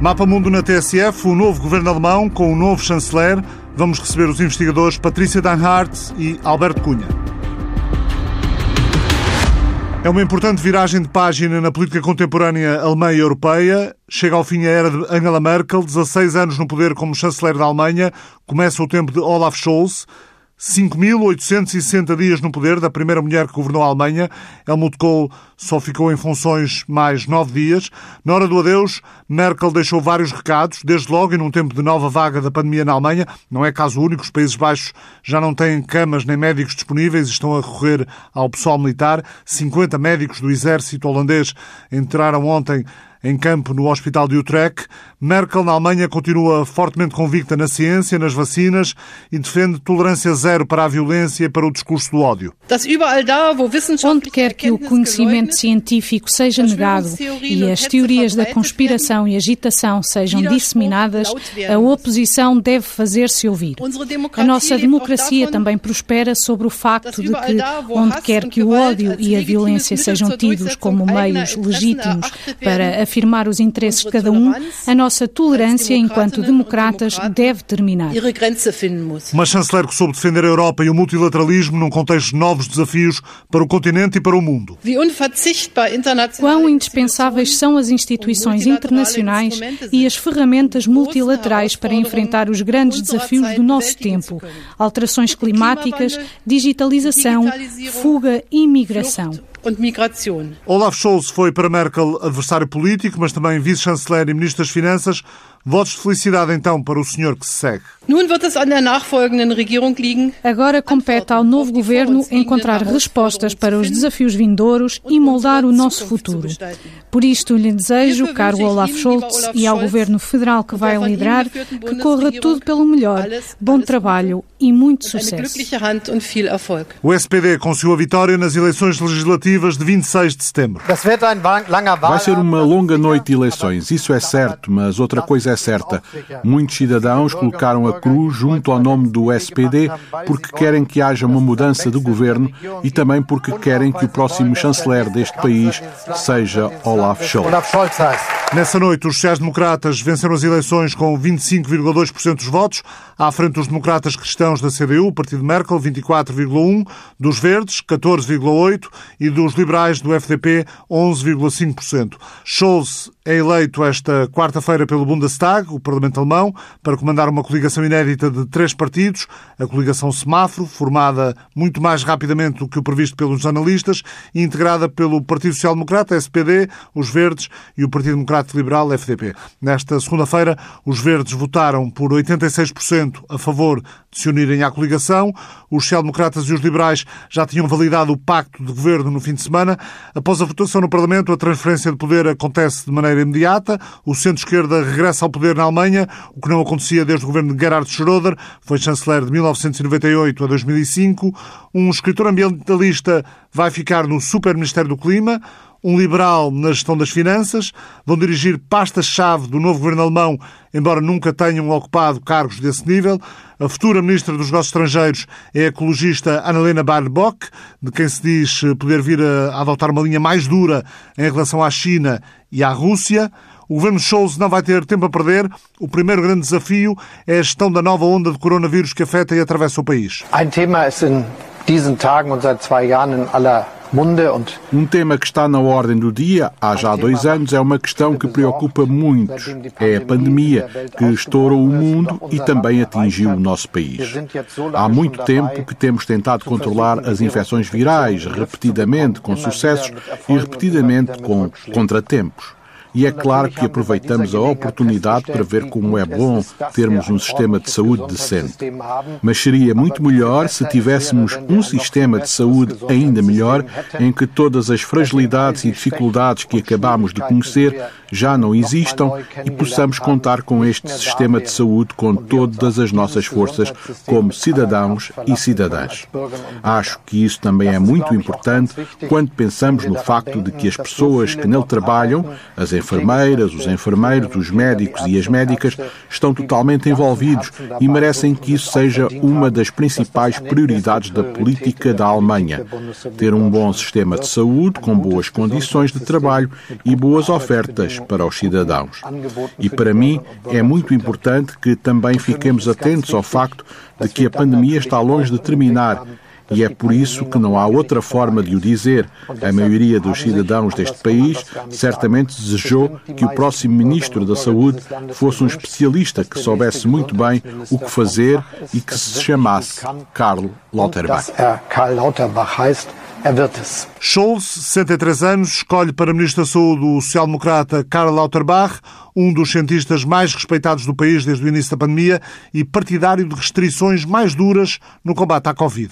Mapa Mundo na TSF, o novo governo alemão com o novo chanceler. Vamos receber os investigadores Patrícia Danhart e Alberto Cunha. É uma importante viragem de página na política contemporânea alemã e europeia. Chega ao fim a era de Angela Merkel, 16 anos no poder como chanceler da Alemanha. Começa o tempo de Olaf Scholz. 5.860 dias no poder da primeira mulher que governou a Alemanha. Helmut Kohl só ficou em funções mais nove dias. Na hora do adeus, Merkel deixou vários recados, desde logo e num tempo de nova vaga da pandemia na Alemanha. Não é caso único, os Países Baixos já não têm camas nem médicos disponíveis e estão a recorrer ao pessoal militar. 50 médicos do exército holandês entraram ontem em campo no Hospital de Utrecht. Merkel, na Alemanha, continua fortemente convicta na ciência, nas vacinas e defende tolerância zero para a violência e para o discurso do ódio. Onde quer que o conhecimento científico seja negado e as teorias da conspiração e agitação sejam disseminadas, a oposição deve fazer-se ouvir. A nossa democracia também prospera sobre o facto de que, onde quer que o ódio e a violência sejam tidos como meios legítimos para afirmar os interesses de cada um, a nossa tolerância enquanto democratas deve terminar. Uma chanceler que soube defender a Europa e o multilateralismo num contexto de novos desafios para o continente e para o mundo. Quão indispensáveis são as instituições internacionais e as ferramentas multilaterais para enfrentar os grandes desafios do nosso tempo: alterações climáticas, digitalização, fuga e migração Olaf Scholz foi para Merkel adversário político, mas também vice-chanceler e ministro das Finanças. Votos de felicidade então para o senhor que se segue. Agora compete ao novo governo encontrar respostas para os desafios vindouros e moldar o nosso futuro. Por isto lhe desejo, caro Olaf Scholz, e ao governo federal que vai liderar, que corra tudo pelo melhor, bom trabalho e muito sucesso. O SPD conseguiu a vitória nas eleições legislativas de 26 de setembro. Vai ser uma longa noite de eleições, isso é certo, mas outra coisa é certa. Muitos cidadãos colocaram a cruz junto ao nome do SPD porque querem que haja uma mudança de governo e também porque querem que o próximo chanceler deste país seja Olaf Scholz. Nessa noite, os sociais-democratas venceram as eleições com 25,2% dos votos, à frente dos democratas cristãos da CDU, o partido Merkel, 24,1%, dos verdes, 14,8% e dos liberais do FDP, 11,5%. Scholz é eleito esta quarta-feira pelo Bundestag, o Parlamento Alemão, para comandar uma coligação inédita de três partidos, a coligação Semáforo, formada muito mais rapidamente do que o previsto pelos analistas, e integrada pelo Partido Social Democrata, SPD, os Verdes e o Partido Democrata Liberal, FDP. Nesta segunda-feira, os Verdes votaram por 86% a favor de se unirem à coligação. Os social-democratas e os liberais já tinham validado o pacto de governo no fim de semana. Após a votação no Parlamento, a transferência de poder acontece de maneira maneira imediata. O centro-esquerda regressa ao poder na Alemanha, o que não acontecia desde o governo de Gerhard Schröder, foi chanceler de 1998 a 2005. Um escritor ambientalista vai ficar no Super-Ministério do Clima um liberal na gestão das finanças, vão dirigir pastas-chave do novo governo alemão, embora nunca tenham ocupado cargos desse nível. A futura ministra dos Negócios Estrangeiros é a ecologista Annalena Baerbock, de quem se diz poder vir a adotar uma linha mais dura em relação à China e à Rússia. O governo Scholz não vai ter tempo a perder. O primeiro grande desafio é a gestão da nova onda de coronavírus que afeta e atravessa o país. Diesen Tagen und seit zwei Jahren in aller um tema que está na ordem do dia há já dois anos é uma questão que preocupa muitos. É a pandemia que estourou o mundo e também atingiu o nosso país. Há muito tempo que temos tentado controlar as infecções virais, repetidamente com sucessos e repetidamente com contratempos. E é claro que aproveitamos a oportunidade para ver como é bom termos um sistema de saúde decente. Mas seria muito melhor se tivéssemos um sistema de saúde ainda melhor, em que todas as fragilidades e dificuldades que acabamos de conhecer já não existam e possamos contar com este sistema de saúde com todas as nossas forças como cidadãos e cidadãs. Acho que isso também é muito importante quando pensamos no facto de que as pessoas que nele trabalham, as enfermeiras, os enfermeiros, os médicos e as médicas estão totalmente envolvidos e merecem que isso seja uma das principais prioridades da política da Alemanha. Ter um bom sistema de saúde com boas condições de trabalho e boas ofertas para os cidadãos. E para mim é muito importante que também fiquemos atentos ao facto de que a pandemia está longe de terminar e é por isso que não há outra forma de o dizer. A maioria dos cidadãos deste país certamente desejou que o próximo Ministro da Saúde fosse um especialista que soubesse muito bem o que fazer e que se chamasse Karl Lauterbach. Scholz, 63 anos, escolhe para Ministro da Saúde o social-democrata Karl Lauterbach, um dos cientistas mais respeitados do país desde o início da pandemia e partidário de restrições mais duras no combate à Covid.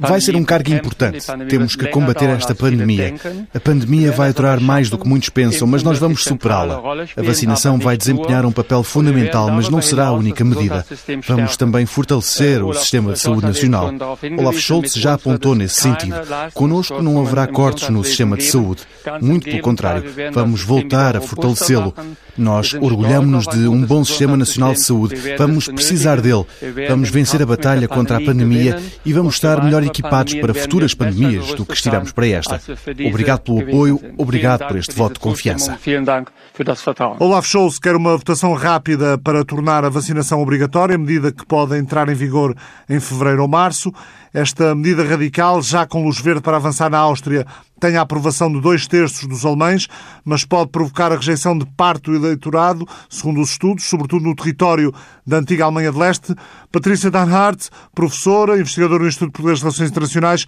Vai ser um cargo importante. Temos que combater esta pandemia. A pandemia vai durar mais do que muitos pensam, mas nós vamos superá-la. A vacinação vai desempenhar um papel fundamental, mas não será a única medida. Vamos também fortalecer o sistema de saúde nacional. Olaf Scholz já apontou nesse sentido. Conosco não haverá cortes no sistema de saúde. Muito pelo contrário, vamos voltar a fortalecê-lo. Nós orgulhamos-nos de um bom Sistema Nacional de Saúde. Vamos precisar dele. Vamos vencer a batalha contra a pandemia e vamos estar melhor equipados para futuras pandemias do que estivemos para esta. Obrigado pelo apoio, obrigado por este voto de confiança. Olaf Scholz quer uma votação rápida para tornar a vacinação obrigatória, medida que pode entrar em vigor em fevereiro ou março. Esta medida radical, já com luz verde para avançar na Áustria, tem a aprovação de dois terços dos alemães, mas pode provocar a rejeição de parte do eleitorado, segundo os estudos, sobretudo no território da antiga Alemanha de Leste. Patrícia Danhardt, professora, investigadora no Instituto Português de Relações Internacionais,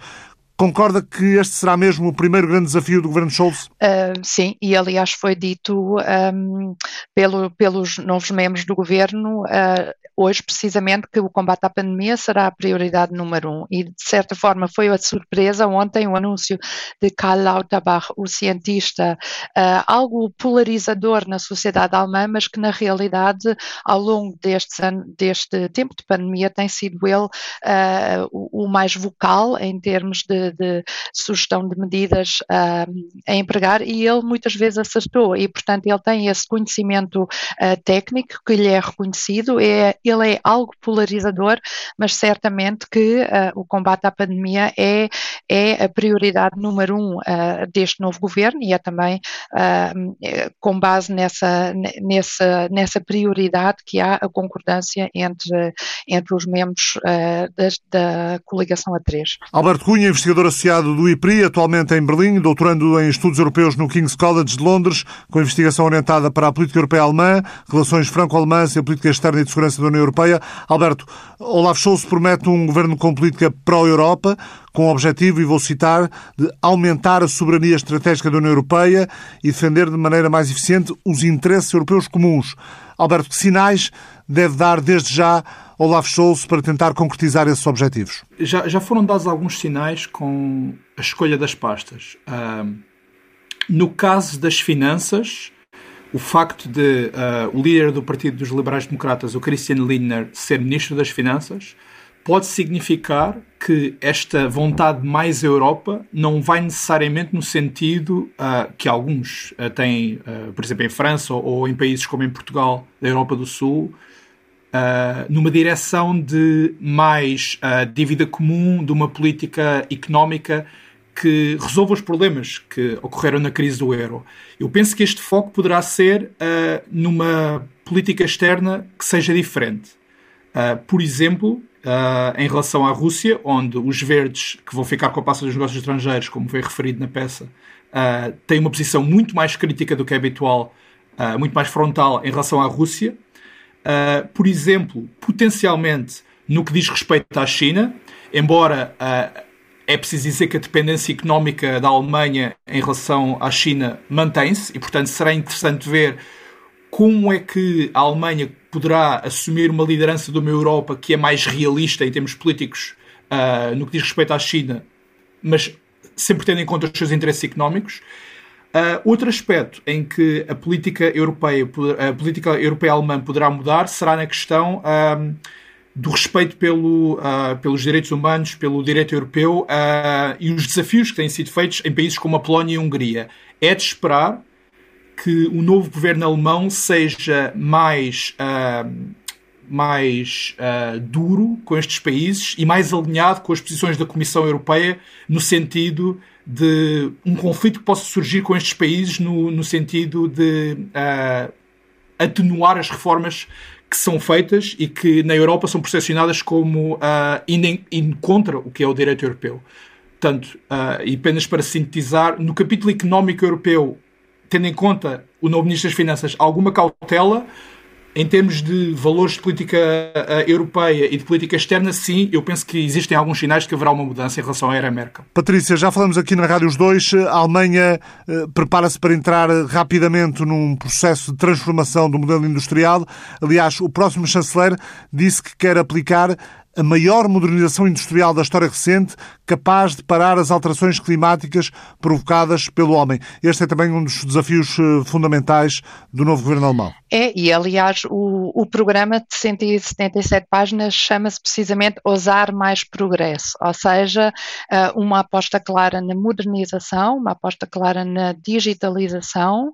Concorda que este será mesmo o primeiro grande desafio do governo Scholz? Uh, sim, e aliás foi dito um, pelo, pelos novos membros do governo uh, hoje, precisamente, que o combate à pandemia será a prioridade número um. E, de certa forma, foi a surpresa ontem o anúncio de Karl Lauterbach, o cientista, uh, algo polarizador na sociedade alemã, mas que, na realidade, ao longo deste, tempo de pandemia, tem sido ele o, o mais vocal em termos de de, sugestão de medidas uh, a empregar e ele muitas vezes acertou e, portanto, ele tem esse conhecimento uh, técnico que lhe é reconhecido, é, ele é algo polarizador, mas certamente que uh, o combate à pandemia é, é a prioridade número um deste novo governo e é também com base nessa, nessa, nessa prioridade que há a concordância entre, entre os membros da, da coligação A3. Alberto Cunha, investigador associado do IPRI, atualmente em Berlim, doutorando em estudos europeus no King's College de Londres, com investigação orientada para a política europeia alemã, relações franco-alemãs e a política externa e de segurança da União Europeia. Alberto, Olaf Scholz promete um governo com política pró-Europa, com o objetivo, e vou citar, de aumentar a soberania estratégica da União Europeia e defender de maneira mais eficiente os interesses europeus comuns. Alberto, que sinais deve dar desde já Olaf Scholz para tentar concretizar esses objetivos? Já, já foram dados alguns sinais com a escolha das pastas. Uh, no caso das finanças, o facto de uh, o líder do Partido dos Liberais Democratas, o Christian Lindner, ser ministro das Finanças, pode significar que esta vontade de mais Europa não vai necessariamente no sentido uh, que alguns uh, têm, por exemplo, em França ou, ou, em países como em Portugal, da Europa do Sul, numa direção de mais dívida comum, de uma política económica que resolva os problemas que ocorreram na crise do euro. Eu penso que este foco poderá ser uh, numa política externa que seja diferente. Uh, por exemplo, uh, em relação à Rússia, onde os verdes, que vão ficar com a pasta dos negócios estrangeiros, como foi referido na peça, têm uma posição muito mais crítica do que é habitual, muito mais frontal em relação à Rússia, Uh, por exemplo, potencialmente no que diz respeito à China, embora uh, é preciso dizer que a dependência económica da Alemanha em relação à China mantém-se e, portanto, será interessante ver como é que a Alemanha poderá assumir uma liderança de uma Europa que é mais realista em termos políticos uh, no que diz respeito à China, mas sempre tendo em conta os seus interesses económicos. Uh, outro aspecto em que a política europeia, a política europeia alemã poderá mudar será na questão uh, do respeito pelo, uh, pelos direitos humanos, pelo direito europeu uh, e os desafios que têm sido feitos em países como a Polónia e a Hungria. É de esperar que o novo governo alemão seja mais, uh, mais duro com estes países e mais alinhado com as posições da Comissão Europeia no sentido de um conflito que possa surgir com estes países no, no sentido de atenuar as reformas que são feitas e que na Europa são percepcionadas como uh, indo, indo contra o que é o direito europeu. Portanto, uh, e apenas para sintetizar, no capítulo económico europeu, tendo em conta o novo Ministro das Finanças alguma cautela, em termos de valores de política uh, europeia e de política externa, sim, eu penso que existem alguns sinais de que haverá uma mudança em relação à era Merkel. Patrícia, já falamos aqui na Rádio os dois. A Alemanha uh, prepara-se para entrar rapidamente num processo de transformação do modelo industrial. Aliás, o próximo chanceler disse que quer aplicar a maior modernização industrial da história recente, capaz de parar as alterações climáticas provocadas pelo homem. Este é também um dos desafios eh, fundamentais do novo governo alemão. É, e aliás, o, o programa de 177 páginas chama-se precisamente Ousar Mais Progresso, ou seja, eh, uma aposta clara na modernização, uma aposta clara na digitalização,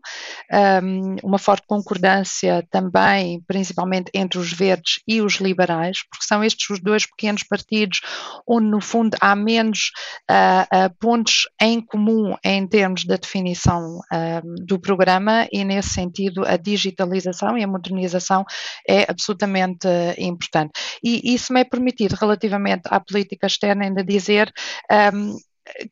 ehm, uma forte concordância também, principalmente entre os verdes e os liberais, porque são estes os dois dois pequenos partidos, onde no fundo há menos uh, uh, pontos em comum em termos da definição uh, do programa e nesse sentido a digitalização e a modernização é absolutamente importante. E isso me é permitido relativamente à política externa ainda dizer um,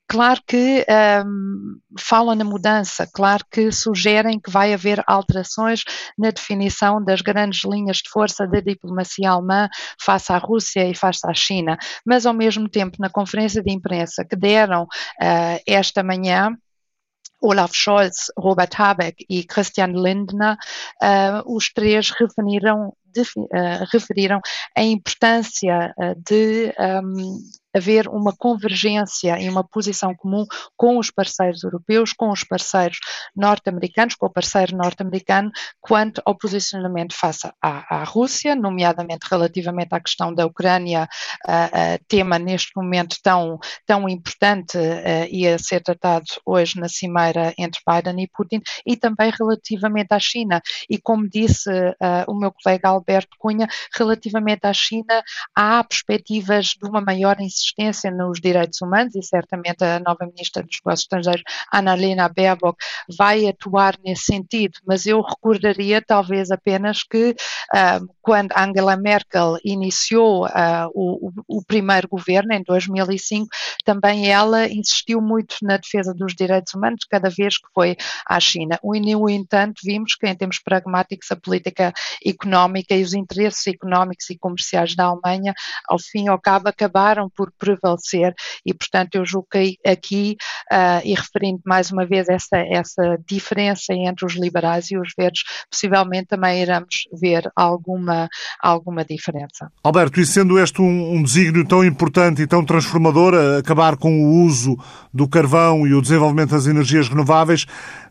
Claro que um, falam na mudança, claro que sugerem que vai haver alterações na definição das grandes linhas de força da diplomacia alemã face à Rússia e face à China, mas ao mesmo tempo, na conferência de imprensa que deram uh, esta manhã, Olaf Scholz, Robert Habeck e Christian Lindner, uh, os três referiram, uh, referiram a importância de um, haver uma convergência e uma posição comum com os parceiros europeus, com os parceiros norte-americanos, com o parceiro norte-americano, quanto ao posicionamento face à, à, Rússia, nomeadamente relativamente à questão da Ucrânia, uh, uh, tema neste momento tão, tão importante uh, e a ser tratado hoje na cimeira entre Biden e Putin, e também relativamente à China. E como disse o meu colega Alberto Cunha, relativamente à China, há perspectivas de uma maior incerteza insistência nos direitos humanos e certamente a nova Ministra dos Negócios Estrangeiros, Annalena Baerbock, vai atuar nesse sentido, mas eu recordaria talvez apenas que uh, quando Angela Merkel iniciou uh, o, o, primeiro governo, em 2005, também ela insistiu muito na defesa dos direitos humanos cada vez que foi à China. No entanto, vimos que em termos pragmáticos a política económica e os interesses económicos e comerciais da Alemanha, ao fim e ao cabo, acabaram por prevalecer e, portanto, eu julgo que aqui, uh, e referindo mais uma vez essa, essa diferença entre os liberais e os verdes, possivelmente também iremos ver alguma, alguma diferença. Alberto, e sendo este um, um desígnio tão importante e tão transformador, acabar com o uso do carvão e o desenvolvimento das energias renováveis,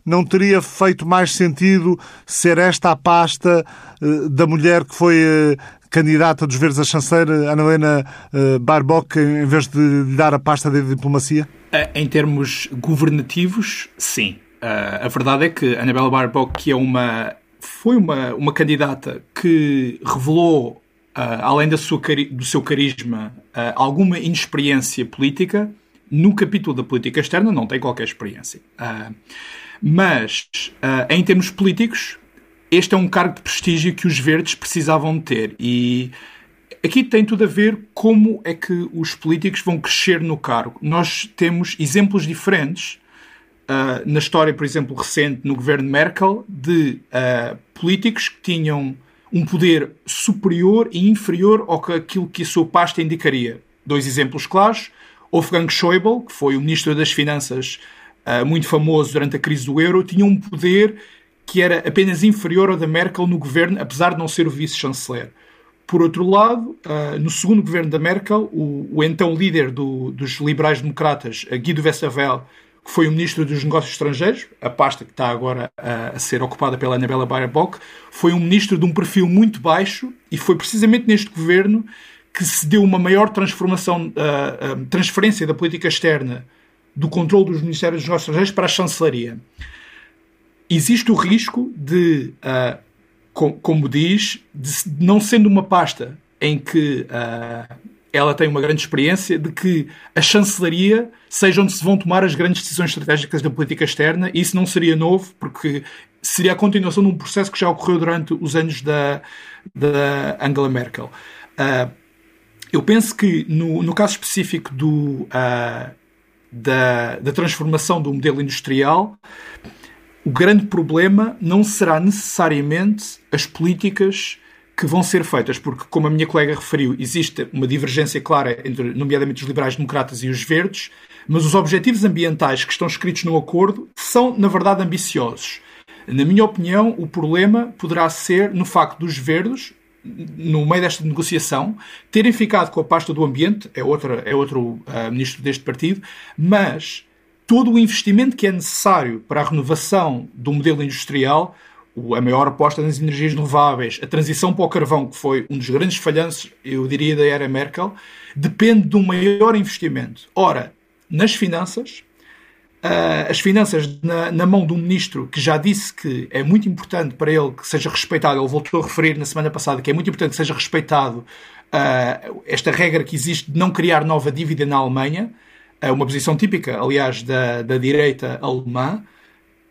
não teria feito mais sentido ser esta a pasta uh, da mulher que foi uh, candidata dos Verdes a chanceler, Ana Helena uh, Barbock, em vez de lhe dar a pasta da diplomacia? Em termos governativos, sim. Uh, a verdade é que Anabela Barbock, que é uma, foi uma, uma candidata que revelou, além do seu carisma, alguma inexperiência política, no capítulo da política externa não tem qualquer experiência. mas, em termos políticos, este é um cargo de prestígio que os verdes precisavam ter e aqui tem tudo a ver como é que os políticos vão crescer no cargo. Nós temos exemplos diferentes uh, na história, por exemplo, recente no governo Merkel, de uh, políticos que tinham um poder superior e inferior ao que aquilo que a sua pasta indicaria. Dois exemplos claros. Wolfgang Schäuble, que foi o ministro das Finanças uh, muito famoso durante a crise do euro, tinha um poder que era apenas inferior ao da Merkel no governo, apesar de não ser o vice-chanceler. Por outro lado, uh, no segundo governo da Merkel, o, o então líder do, dos liberais-democratas, Guido Westerwelle, que foi o Ministro dos Negócios Estrangeiros, a pasta que está agora a, a ser ocupada pela Anabela Baerbock, foi um ministro de um perfil muito baixo e foi precisamente neste governo que se deu uma maior transformação, uh, uh, transferência da política externa do controle dos Ministérios dos Negócios Estrangeiros para a chancelaria. Existe o risco de, uh, com, como diz, de não sendo uma pasta em que ela tem uma grande experiência de que a chancelaria seja onde se vão tomar as grandes decisões estratégicas da política externa, e isso não seria novo, porque seria a continuação de um processo que já ocorreu durante os anos da, da Angela Merkel. Uh, eu penso que no, no caso específico do, uh, da, da transformação do modelo industrial, o grande problema não será necessariamente as políticas que vão ser feitas, porque, como a minha colega referiu, existe uma divergência clara entre, nomeadamente, os liberais-democratas e os verdes, mas os objetivos ambientais que estão escritos no acordo são, na verdade, ambiciosos. Na minha opinião, o problema poderá ser no facto dos verdes, no meio desta negociação, terem ficado com a pasta do ambiente, é, outra, é outro uh, ministro deste partido, mas todo o investimento que é necessário para a renovação do modelo industrial a maior aposta nas energias renováveis, a transição para o carvão, que foi um dos grandes falhanços, eu diria, da era Merkel, depende de um maior investimento. Ora, nas finanças, uh, as finanças na, mão de um ministro que já disse que é muito importante para ele que seja respeitado, ele voltou a referir na semana passada que é muito importante que seja respeitado uh, esta regra que existe de não criar nova dívida na Alemanha, uh, uma posição típica, aliás, da, da direita alemã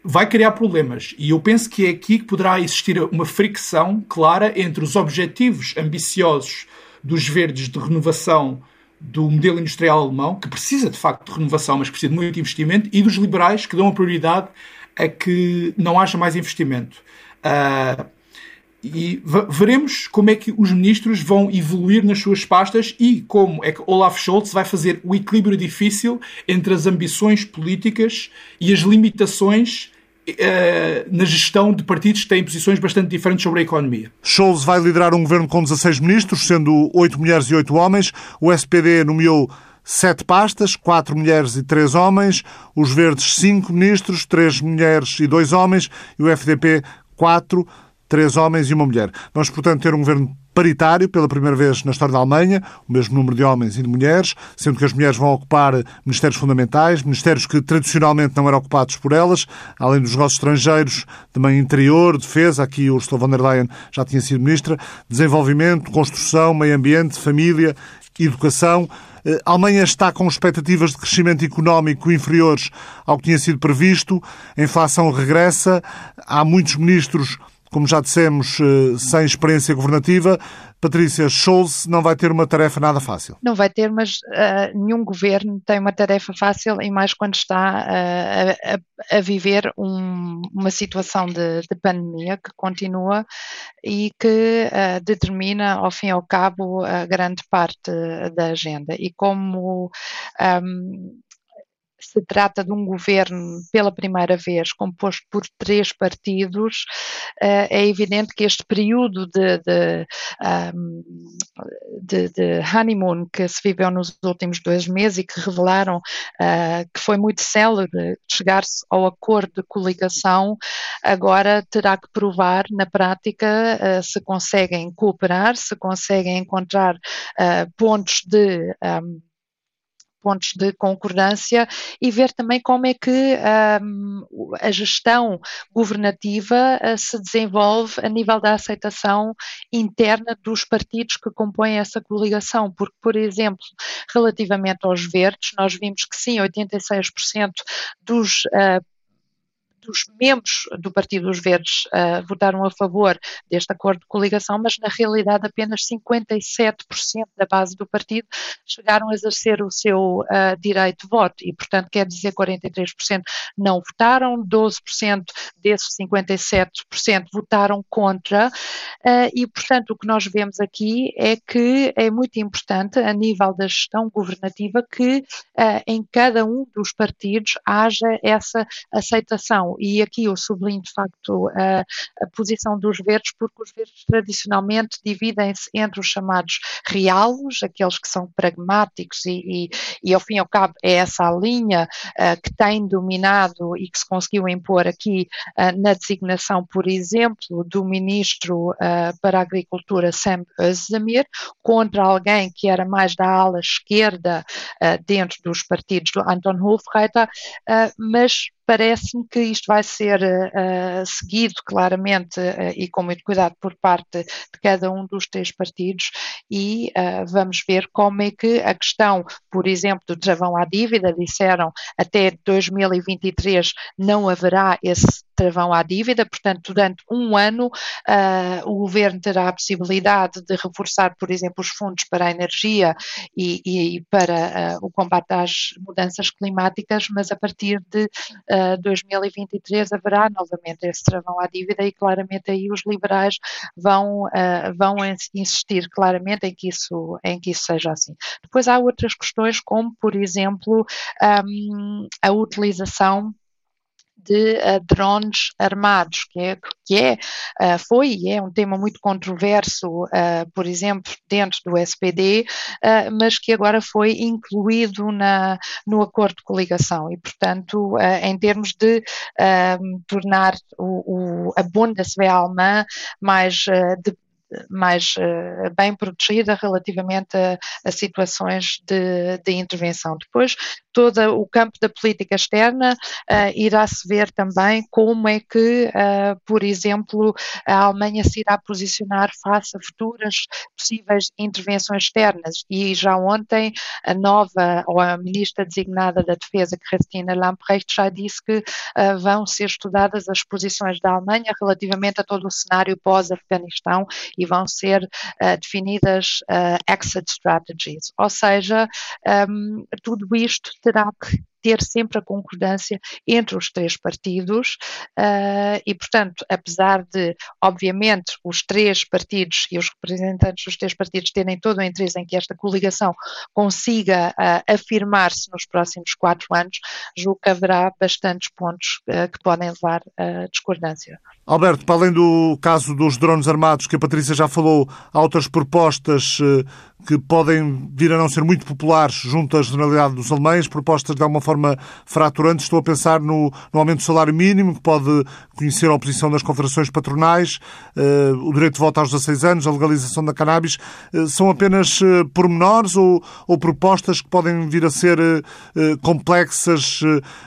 vai criar problemas. E eu penso que é aqui que poderá existir uma fricção clara entre os objetivos ambiciosos dos verdes de renovação do modelo industrial alemão, que precisa de facto de renovação, mas precisa de muito investimento, e dos liberais, que dão a prioridade a que não haja mais investimento. Uh, e veremos como é que os ministros vão evoluir nas suas pastas e como é que Olaf Scholz vai fazer o equilíbrio difícil entre as ambições políticas e as limitações Uh, na gestão de partidos que têm posições bastante diferentes sobre a economia. Scholz vai liderar um governo com 16 ministros, sendo 8 mulheres e 8 homens. O SPD nomeou sete pastas, quatro mulheres e três homens. Os Verdes, cinco ministros, três mulheres e dois homens. E o FDP, quatro três homens e uma mulher. Vamos, portanto, ter um governo paritário pela primeira vez na história da Alemanha, o mesmo número de homens e de mulheres, sendo que as mulheres vão ocupar ministérios fundamentais, ministérios que tradicionalmente não eram ocupados por elas, além dos negócios estrangeiros, também interior, defesa, aqui Ursula von der Leyen já tinha sido ministra, desenvolvimento, construção, meio ambiente, família, educação. Eh, a Alemanha está com expectativas de crescimento económico inferiores ao que tinha sido previsto, a inflação regressa, há muitos ministros como já dissemos, eh, sem experiência governativa, Patrícia Scholz não vai ter uma tarefa nada fácil. Não vai ter, mas uh, nenhum governo tem uma tarefa fácil, e mais quando está uh, a, a, viver um, uma situação de, de, pandemia que continua e que uh, determina, ao fim e ao cabo, a grande parte da agenda. E como um, se trata de um governo pela primeira vez composto por três partidos, eh, é evidente que este período de, de, de, de honeymoon que se viveu nos últimos dois meses e que revelaram eh, que foi muito célebre chegar-se ao acordo de coligação, agora terá que provar na prática eh, se conseguem cooperar, se conseguem encontrar pontos de um, pontos de concordância e ver também como é que um, a gestão governativa uh, se desenvolve a nível da aceitação interna dos partidos que compõem essa coligação, porque, por exemplo, relativamente aos verdes, nós vimos que sim, 86% dos uh, dos membros do Partido dos Verdes uh, votaram a favor deste acordo de coligação, mas na realidade apenas 57% da base do partido chegaram a exercer o seu uh, direito de voto. E, portanto, quer dizer 43% não votaram, 12% desses 57% votaram contra. Uh, e, portanto, o que nós vemos aqui é que é muito importante a nível da gestão governativa que em cada um dos partidos haja essa aceitação e aqui eu sublinho de facto a, a posição dos verdes, porque os verdes tradicionalmente dividem-se entre os chamados realos, aqueles que são pragmáticos e, e, e, ao fim e ao cabo é essa a linha uh, que tem dominado e que se conseguiu impor aqui uh, na designação, por exemplo, do ministro uh, para a Agricultura Sam Özdemir, contra alguém que era mais da ala esquerda dentro dos partidos do Anton Hofreiter, mas parece-me que isto vai ser uh, seguido claramente uh, e com muito cuidado por parte de cada um dos três partidos e uh, vamos ver como é que a questão, por exemplo, do travão à dívida, disseram até 2023 não haverá esse travão à dívida, portanto, durante um ano uh, o governo terá a possibilidade de reforçar, por exemplo, os fundos para a energia e, e para uh, o combate às mudanças climáticas, mas a partir de uh, 2023 haverá novamente esse travão à dívida e claramente aí os liberais vão, vão insistir claramente em que, isso, em que isso seja assim. Depois há outras questões, como, por exemplo, um, a utilização de uh, drones armados, que é, que é uh, foi e é um tema muito controverso, uh, por exemplo, dentro do SPD, mas que agora foi incluído na, no acordo de coligação. E, portanto, em termos de tornar o, o, a Bundeswehr alemã mais mais uh, bem protegida relativamente a, a situações de, de, intervenção. Depois, todo o campo da política externa uh, irá-se ver também como é que, uh, por exemplo, a Alemanha se irá posicionar face a futuras possíveis intervenções externas. E já ontem a nova, ou a ministra designada da Defesa, Christina Lamprecht, já disse que vão ser estudadas as posições da Alemanha relativamente a todo o cenário pós-Afeganistão e vão ser uh, definidas uh, exit strategies, ou seja, um, tudo isto terá que ter sempre a concordância entre os três partidos uh, e, portanto, apesar de, obviamente, os três partidos e os representantes dos três partidos terem todo o interesse em que esta coligação consiga uh, afirmar-se nos próximos quatro anos, julgo que haverá bastantes pontos uh, que podem levar a discordância. Alberto, para além do caso dos drones armados, que a Patrícia já falou, há outras propostas que podem vir a não ser muito populares junto à generalidade dos alemães, propostas de alguma forma fraturante. Estou a pensar no, no aumento do salário mínimo, que pode conhecer a oposição das confederações patronais, uh, o direito de voto aos 16 anos, a legalização da cannabis. Uh, são apenas uh, pormenores ou, ou, propostas que podem vir a ser complexas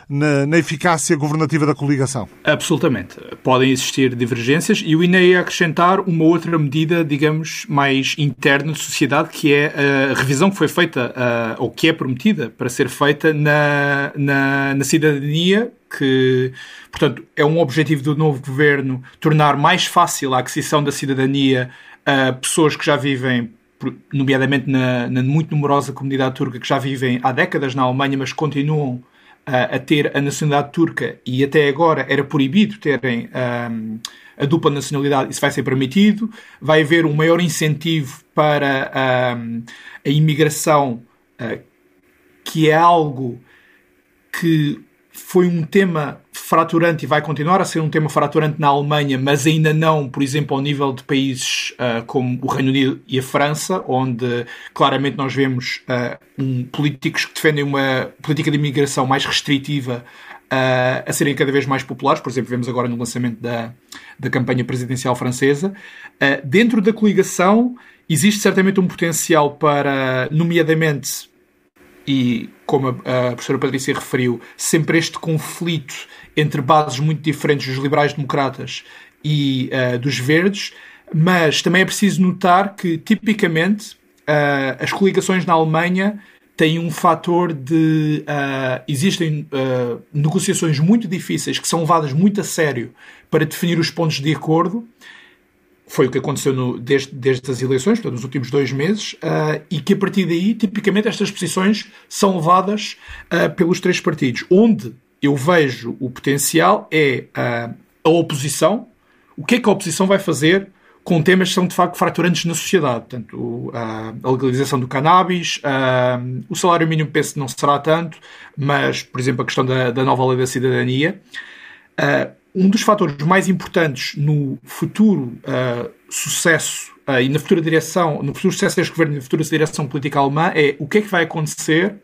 na, na, eficácia governativa da coligação? Absolutamente. Podem existir divergências e eu ainda ia acrescentar uma outra medida, digamos, mais interna de sociedade, que é a revisão que foi feita, ou que é prometida para ser feita na, na, na cidadania, que, portanto, é um objetivo do novo governo tornar mais fácil a aquisição da cidadania a pessoas que já vivem nomeadamente na, na, muito numerosa comunidade turca que já vivem há décadas na Alemanha, mas continuam a ter a nacionalidade turca e até agora era proibido terem um, a dupla nacionalidade, isso vai ser permitido. Vai haver um maior incentivo para um, a imigração, uh, que é algo que foi um tema fraturante e vai continuar a ser um tema fraturante na Alemanha, mas ainda não, por exemplo, ao nível de países uh, como o Reino Unido e a França, onde claramente nós vemos uh, um, políticos que defendem uma política de imigração mais restritiva uh, a serem cada vez mais populares. Por exemplo, vemos agora no lançamento da, da campanha presidencial francesa. dentro da coligação existe certamente um potencial para, nomeadamente, e como a, a professora Patrícia referiu, sempre este conflito entre bases muito diferentes dos liberais-democratas e uh, dos verdes, mas também é preciso notar que, tipicamente, uh, as coligações na Alemanha têm um fator de. Uh, existem negociações muito difíceis que são levadas muito a sério para definir os pontos de acordo foi o que aconteceu no, desde, desde as eleições, portanto, nos últimos dois meses, uh, e que a partir daí, tipicamente, estas posições são levadas uh, pelos três partidos. Onde eu vejo o potencial é uh, a oposição. O que é que a oposição vai fazer com temas que são de facto fraturantes na sociedade? Portanto, a legalização do cannabis, o salário mínimo penso que não será tanto, mas, por exemplo, a questão da, da nova lei da cidadania. Um dos fatores mais importantes no futuro sucesso e na futura direção, no futuro sucesso deste governo e na futura direção política alemã é o que é que vai acontecer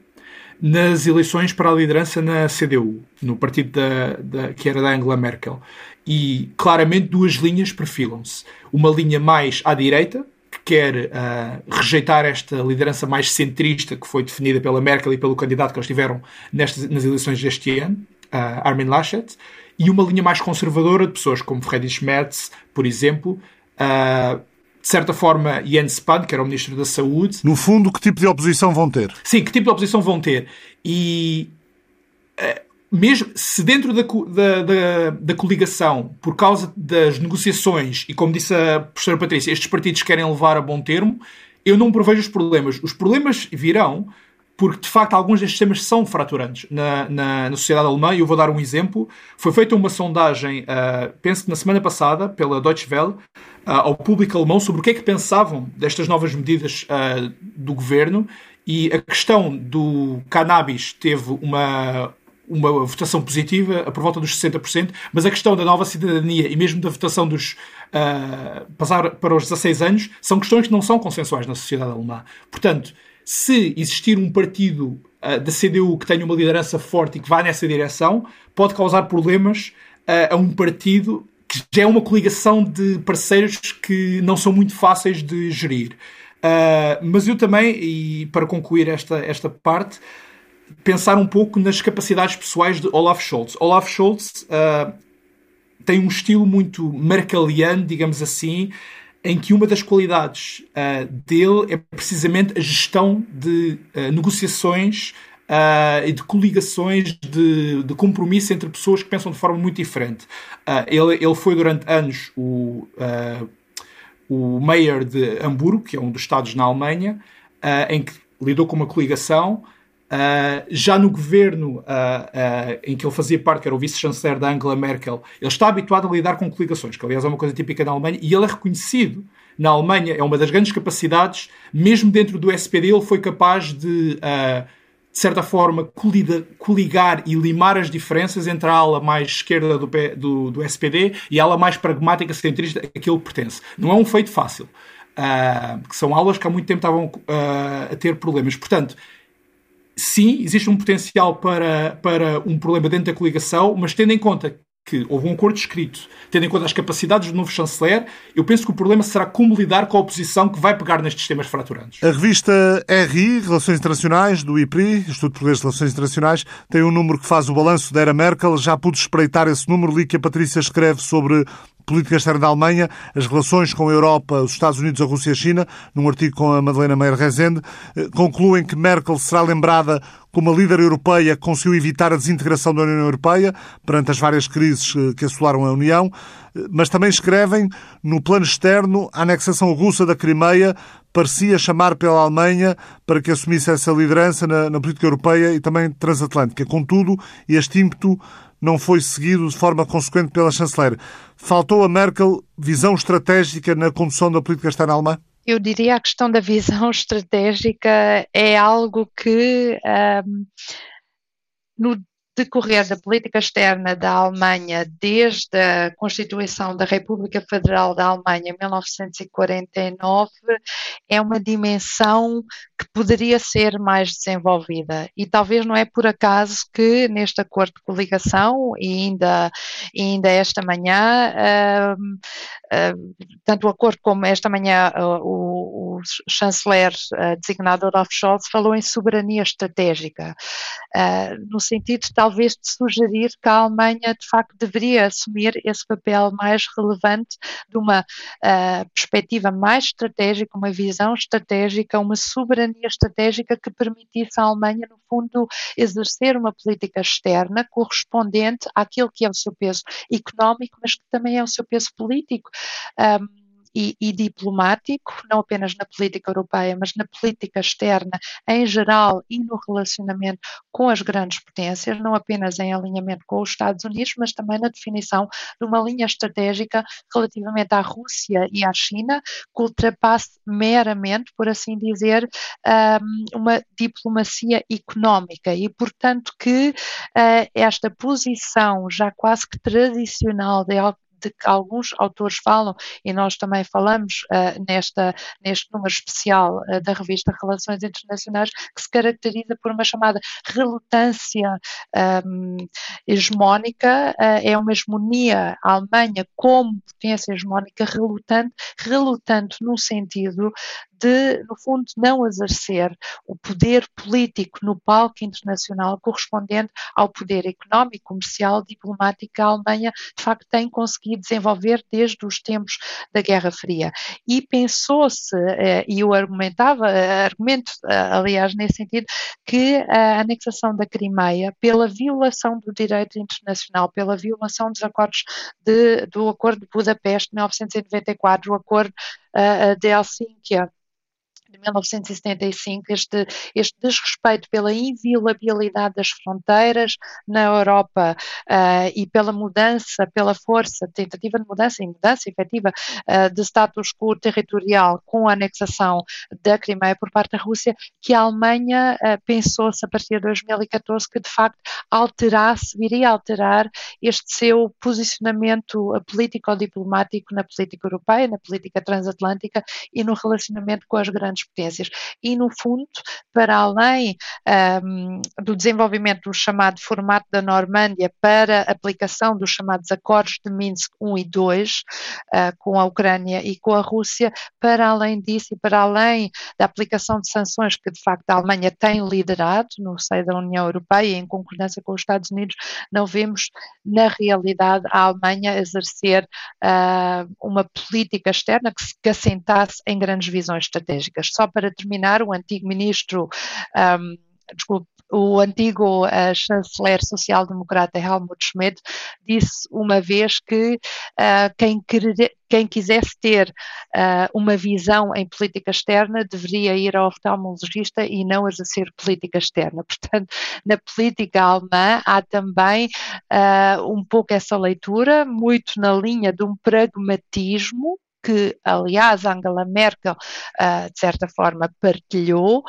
nas eleições para a liderança na CDU, no partido da, da, que era da Angela Merkel. E claramente duas linhas perfilam-se. Uma linha mais à direita, que quer uh, rejeitar esta liderança mais centrista que foi definida pela Merkel e pelo candidato que eles tiveram nestas, nas eleições deste ano, uh, Armin Laschet, e uma linha mais conservadora de pessoas como Friedrich Merz, por exemplo, uh, de certa forma, Jens Spahn, que era o Ministro da Saúde. No fundo, que tipo de oposição vão ter? Sim, que tipo de oposição vão ter. E uh, mesmo se dentro da, da, da, da, coligação, por causa das negociações, e como disse a professora Patrícia, estes partidos querem levar a bom termo, eu não prevejo os problemas. Os problemas virão porque de facto alguns destes temas são fraturantes na, na, na, sociedade alemã. E eu vou dar um exemplo. Foi feita uma sondagem, uh, penso que na semana passada, pela Deutsche Welle, uh, ao público alemão sobre o que é que pensavam destas novas medidas uh, do governo. E a questão do cannabis teve uma, uma votação positiva, por volta dos 60%, mas a questão da nova cidadania e mesmo da votação dos uh, passar para os 16 anos são questões que não são consensuais na sociedade alemã. Portanto, se existir um partido uh, da CDU que tenha uma liderança forte e que vá nessa direção, pode causar problemas uh, a um partido que já é uma coligação de parceiros que não são muito fáceis de gerir. Uh, mas eu também, e para concluir esta, esta parte, pensar um pouco nas capacidades pessoais de Olaf Scholz. Olaf Scholz tem um estilo muito merkeliano, digamos assim, em que uma das qualidades uh, dele é precisamente a gestão de uh, negociações uh, e de coligações de, de, compromisso entre pessoas que pensam de forma muito diferente. ele, ele foi durante anos o, o mayor de Hamburgo, que é um dos estados na Alemanha, em que lidou com uma coligação Uh, já no governo uh, uh, em que ele fazia parte, que era o vice-chanceler da Angela Merkel, ele está habituado a lidar com coligações, que aliás é uma coisa típica na Alemanha, e ele é reconhecido na Alemanha, é uma das grandes capacidades, mesmo dentro do SPD, ele foi capaz de, de certa forma, coligar e limar as diferenças entre a ala mais esquerda do, do, do SPD e a ala mais pragmática, centrista, a que ele pertence. Não é um feito fácil. que são aulas que há muito tempo estavam a ter problemas. Portanto, sim, existe um potencial para, para um problema dentro da coligação, mas tendo em conta que houve um acordo escrito, tendo em conta as capacidades do novo chanceler, eu penso que o problema será como lidar com a oposição que vai pegar nestes temas fraturantes. A revista RI, Relações Internacionais, do IPRI, Instituto Português de Relações Internacionais, tem um número que faz o balanço da era Merkel. Já pude espreitar esse número, li que a Patrícia escreve sobre política externa da Alemanha, as relações com a Europa, os Estados Unidos, a Rússia e a China, num artigo com a Madalena Meyer Rezende, eh, concluem que Merkel será lembrada como a líder europeia que conseguiu evitar a desintegração da União Europeia perante as várias crises eh, que assolaram a União, eh, mas também escrevem no plano externo a anexação russa da Crimeia parecia chamar pela Alemanha para que assumisse essa liderança na, na política europeia e também transatlântica. Contudo, este ímpeto não foi seguido de forma consequente pela chanceler. Faltou a Merkel visão estratégica na condução da política externa alemã? Eu diria a questão da visão estratégica é algo que um, no decorrer da política externa da Alemanha desde a Constituição da República Federal da Alemanha em 1949 é uma dimensão que poderia ser mais desenvolvida. E talvez não é por acaso que neste acordo de coligação, e ainda, ainda esta manhã, uh, uh, tanto o acordo como esta manhã uh, o, o, chanceler designado Olaf Scholz falou em soberania estratégica, no sentido talvez de sugerir que a Alemanha de facto deveria assumir esse papel mais relevante de uma perspectiva mais estratégica, uma visão estratégica, uma soberania soberania estratégica que permitisse à Alemanha, no fundo, exercer uma política externa correspondente àquilo que é o seu peso económico, mas que também é o seu peso político. Um, e, e, diplomático, não apenas na política europeia, mas na política externa em geral e no relacionamento com as grandes potências, não apenas em alinhamento com os Estados Unidos, mas também na definição de uma linha estratégica relativamente à Rússia e à China, que ultrapasse meramente, por assim dizer, uma diplomacia económica. E, portanto, que uh, esta posição já quase que tradicional de de que alguns autores falam, e nós também falamos uh, nesta, neste número especial uh, da revista Relações Internacionais, que se caracteriza por uma chamada relutância um, hegemónica, uh, é uma hegemonia a Alemanha como potência hegemónica relutante, relutante no sentido de, no fundo, não exercer o poder político no palco internacional correspondente ao poder económico, comercial, diplomático que a Alemanha, de facto, tem conseguido desenvolver desde os tempos da Guerra Fria. E pensou-se, eh, e eu argumentava, eh, argumento, eh, aliás, nesse sentido, que a anexação da Crimeia, pela violação do direito internacional, pela violação dos acordos de, do Acordo de Budapeste de 1994, o Acordo de Helsínquia, de 1975, este, este desrespeito pela inviolabilidade das fronteiras na Europa uh, e pela mudança, pela força, tentativa de mudança e mudança efetiva uh, de status quo territorial com a anexação da Crimeia por parte da Rússia, que a Alemanha uh, pensou-se a partir de 2014 que de facto alterasse, viria a alterar este seu posicionamento político-diplomático na política europeia, na política transatlântica e no relacionamento com as grandes potências. E, no fundo, para além um, do desenvolvimento do chamado formato da Normândia para aplicação dos chamados acordos de Minsk 1 e 2 uh, com a Ucrânia e com a Rússia, para além disso e para além da aplicação de sanções que, de facto, a Alemanha tem liderado no seio da União Europeia, em concordância com os Estados Unidos, não vemos, na realidade, a Alemanha exercer uh, uma política externa que, se, assentasse em grandes visões estratégicas só para terminar, o antigo ministro, um, desculpe, o antigo uh, chanceler social-democrata Helmut Schmidt disse uma vez que uh, quem, querer, quem, quisesse ter uh, uma visão em política externa deveria ir ao oftalmologista e não exercer política externa. Portanto, na política alemã há também um pouco essa leitura, muito na linha de um pragmatismo que, aliás, Angela Merkel, uh, de certa forma, partilhou,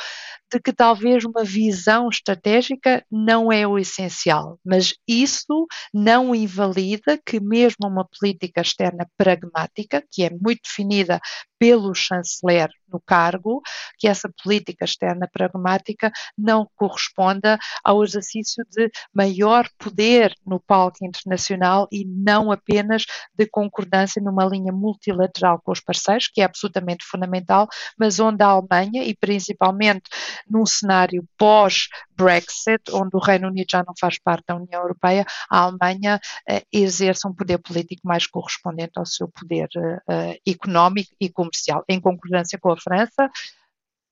de que talvez uma visão estratégica não é o essencial, mas isso não invalida que mesmo uma política externa pragmática, que é muito definida pelo chanceler no cargo, que essa política externa pragmática não corresponda ao exercício de maior poder no palco internacional e não apenas de concordância numa linha multilateral com os parceiros, que é absolutamente fundamental, mas onde a Alemanha e principalmente num cenário pós-Brexit, onde o Reino Unido já não faz parte da União Europeia, a Alemanha eh, exerce um poder político mais correspondente ao seu poder eh, económico e comercial, em concordância com a França,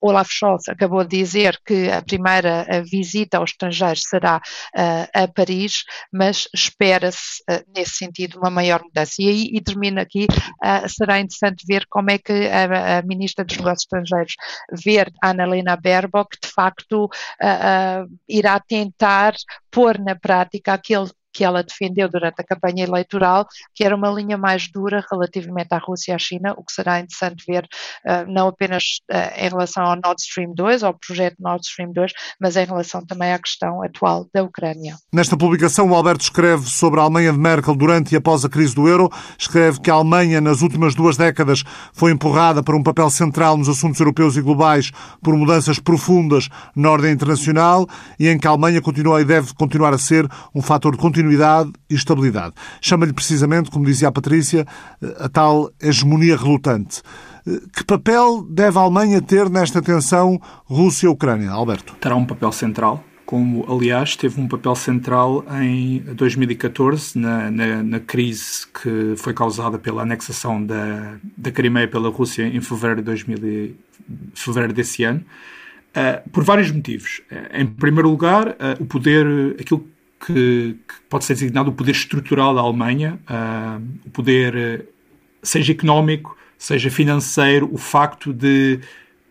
Olaf Scholz acabou de dizer que a primeira visita aos estrangeiros será uh, a Paris, mas espera-se uh, nesse sentido uma maior mudança. E aí, e termino aqui, uh, será interessante ver como é que a, a, Ministra dos Negócios Estrangeiros ver Annalena Baerbock de facto irá tentar pôr na prática aquele que ela defendeu durante a campanha eleitoral, que era uma linha mais dura relativamente à Rússia e à China, o que será interessante ver uh, não apenas uh, em relação ao Nord Stream 2, ao projeto Nord Stream 2, mas em relação também à questão atual da Ucrânia. Nesta publicação, o Alberto escreve sobre a Alemanha de Merkel durante e após a crise do euro, escreve que a Alemanha, nas últimas duas décadas, foi empurrada para um papel central nos assuntos europeus e globais por mudanças profundas na ordem internacional e em que a Alemanha continua e deve continuar a ser um fator de continuidade e estabilidade. Chama-lhe precisamente, como dizia a Patrícia, a tal hegemonia relutante. Que papel deve a Alemanha ter nesta tensão Rússia-Ucrânia, Alberto? Terá um papel central, como aliás teve um papel central em 2014, na, na, na, crise que foi causada pela anexação da, da Crimeia pela Rússia em fevereiro, de 2000, fevereiro desse ano, uh, por vários motivos. Uh, em primeiro lugar, uh, o poder, aquilo que, que, pode ser designado o poder estrutural da Alemanha, uh, o poder, seja económico, seja financeiro, o facto de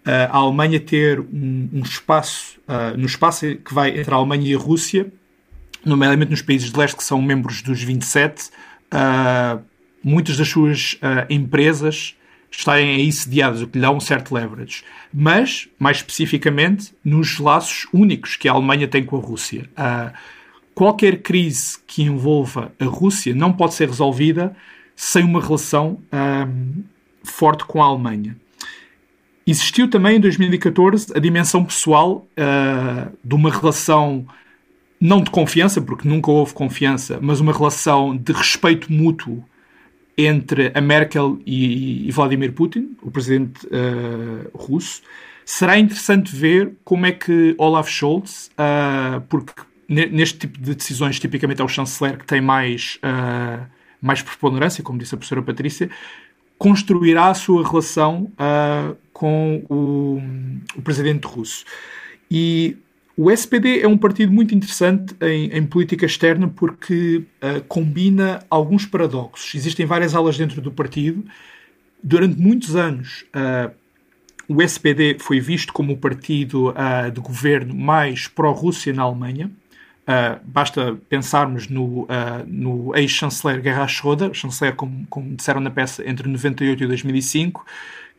uh, a Alemanha ter um, um espaço, uh, no espaço que vai entre a Alemanha e a Rússia, nomeadamente nos países de leste que são membros dos 27, uh, muitas das suas empresas estarem aí sediadas, o que lhe dá um certo leverage. Mas, mais especificamente, nos laços únicos que a Alemanha tem com a Rússia. Uh, qualquer crise que envolva a Rússia não pode ser resolvida sem uma relação um, forte com a Alemanha. Existiu também em 2014 a dimensão pessoal uh, de uma relação não de confiança, porque nunca houve confiança, mas uma relação de respeito mútuo entre a Merkel e, e Vladimir Putin, o presidente uh, russo. Será interessante ver como é que Olaf Scholz, uh, porque neste tipo de decisões, tipicamente é o chanceler que tem mais, uh, mais preponderância, como disse a professora Patrícia, construirá a sua relação uh, com o, o, presidente russo. E o SPD é um partido muito interessante em, em política externa porque uh, combina alguns paradoxos. Existem várias alas dentro do partido. Durante muitos anos, o SPD foi visto como o partido de governo mais pró-Rússia na Alemanha Uh, basta pensarmos no, uh, no ex-chanceler Gerhard Schröder, chanceler, como, como, disseram na peça, entre 98 e 2005,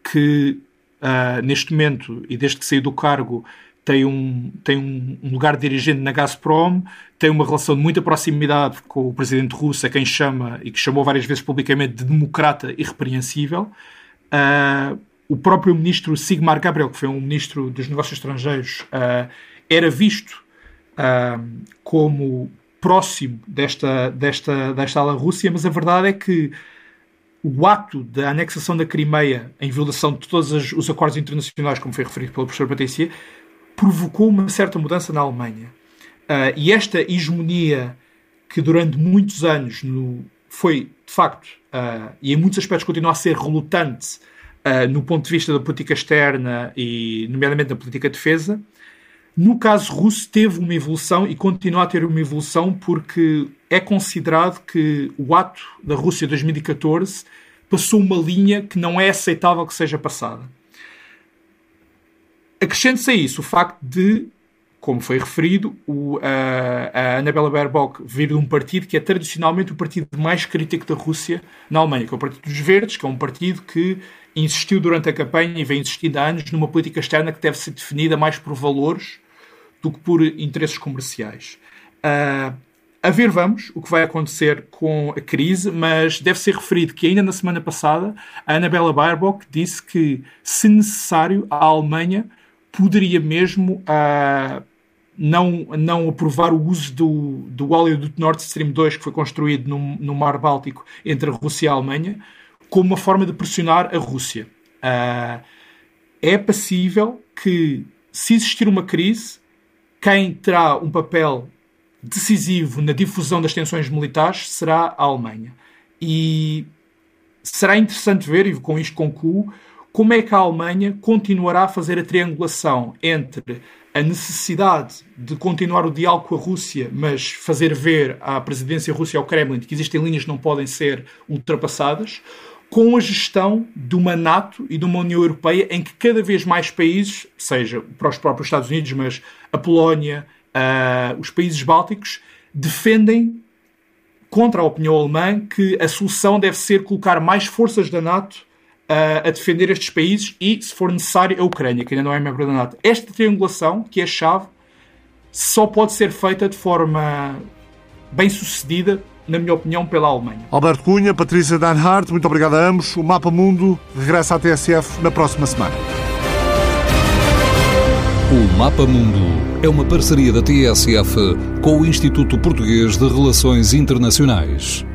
que uh, neste momento, e desde que saiu do cargo, tem um, tem um lugar dirigente na Gazprom, tem uma relação de muita proximidade com o presidente russo, a quem chama, e que chamou várias vezes publicamente, de democrata irrepreensível. o próprio ministro Sigmar Gabriel, que foi um ministro dos negócios estrangeiros, era visto como próximo desta, desta, desta ala Rússia, mas a verdade é que o ato da anexação da Crimeia, em violação de todos os acordos internacionais, como foi referido pela professora Patrícia, provocou uma certa mudança na Alemanha. Uh, e esta hegemonia que durante muitos anos no, foi, de facto, uh, e em muitos aspectos continua a ser relutante uh, no ponto de vista da política externa e, nomeadamente, da política de defesa, no caso russo, teve uma evolução e continua a ter uma evolução porque é considerado que o ato da Rússia de 2014 passou uma linha que não é aceitável que seja passada. Acrescente-se a isso o facto de, como foi referido, o, a, a Annabella Baerbock vir de um partido que é tradicionalmente o partido mais crítico da Rússia na Alemanha, que é o Partido dos Verdes, que é um partido que insistiu durante a campanha e vem insistindo há anos numa política externa que deve ser definida mais por valores do que por interesses comerciais. Uh, a ver, vamos o que vai acontecer com a crise, mas deve ser referido que ainda na semana passada a Annabella Baerbock disse que, se necessário, a Alemanha poderia mesmo uh, não, não aprovar o uso do, do óleo do Nord Stream 2 que foi construído no, no Mar Báltico entre a Rússia e a Alemanha, como uma forma de pressionar a Rússia. Uh, é passível que, se existir uma crise, quem terá um papel decisivo na difusão das tensões militares será a Alemanha. E será interessante ver, e com isto concluo, como é que a Alemanha continuará a fazer a triangulação entre a necessidade de continuar o diálogo com a Rússia, mas fazer ver à presidência russa e ao Kremlin que existem linhas que não podem ser ultrapassadas, com a gestão de uma NATO e de uma União Europeia em que cada vez mais países, seja para os próprios Estados Unidos, mas a Polónia, uh, os países bálticos, defendem contra a opinião alemã que a solução deve ser colocar mais forças da NATO uh, a defender estes países e, se for necessário, a Ucrânia, que ainda não é membro da NATO. Esta triangulação, que é a chave, só pode ser feita de forma bem sucedida na minha opinião, pela Alemanha. Alberto Cunha, Patrícia Danhart, muito obrigado a ambos. O Mapa Mundo regressa à TSF na próxima semana. O Mapa Mundo é uma parceria da TSF com o Instituto Português de Relações Internacionais.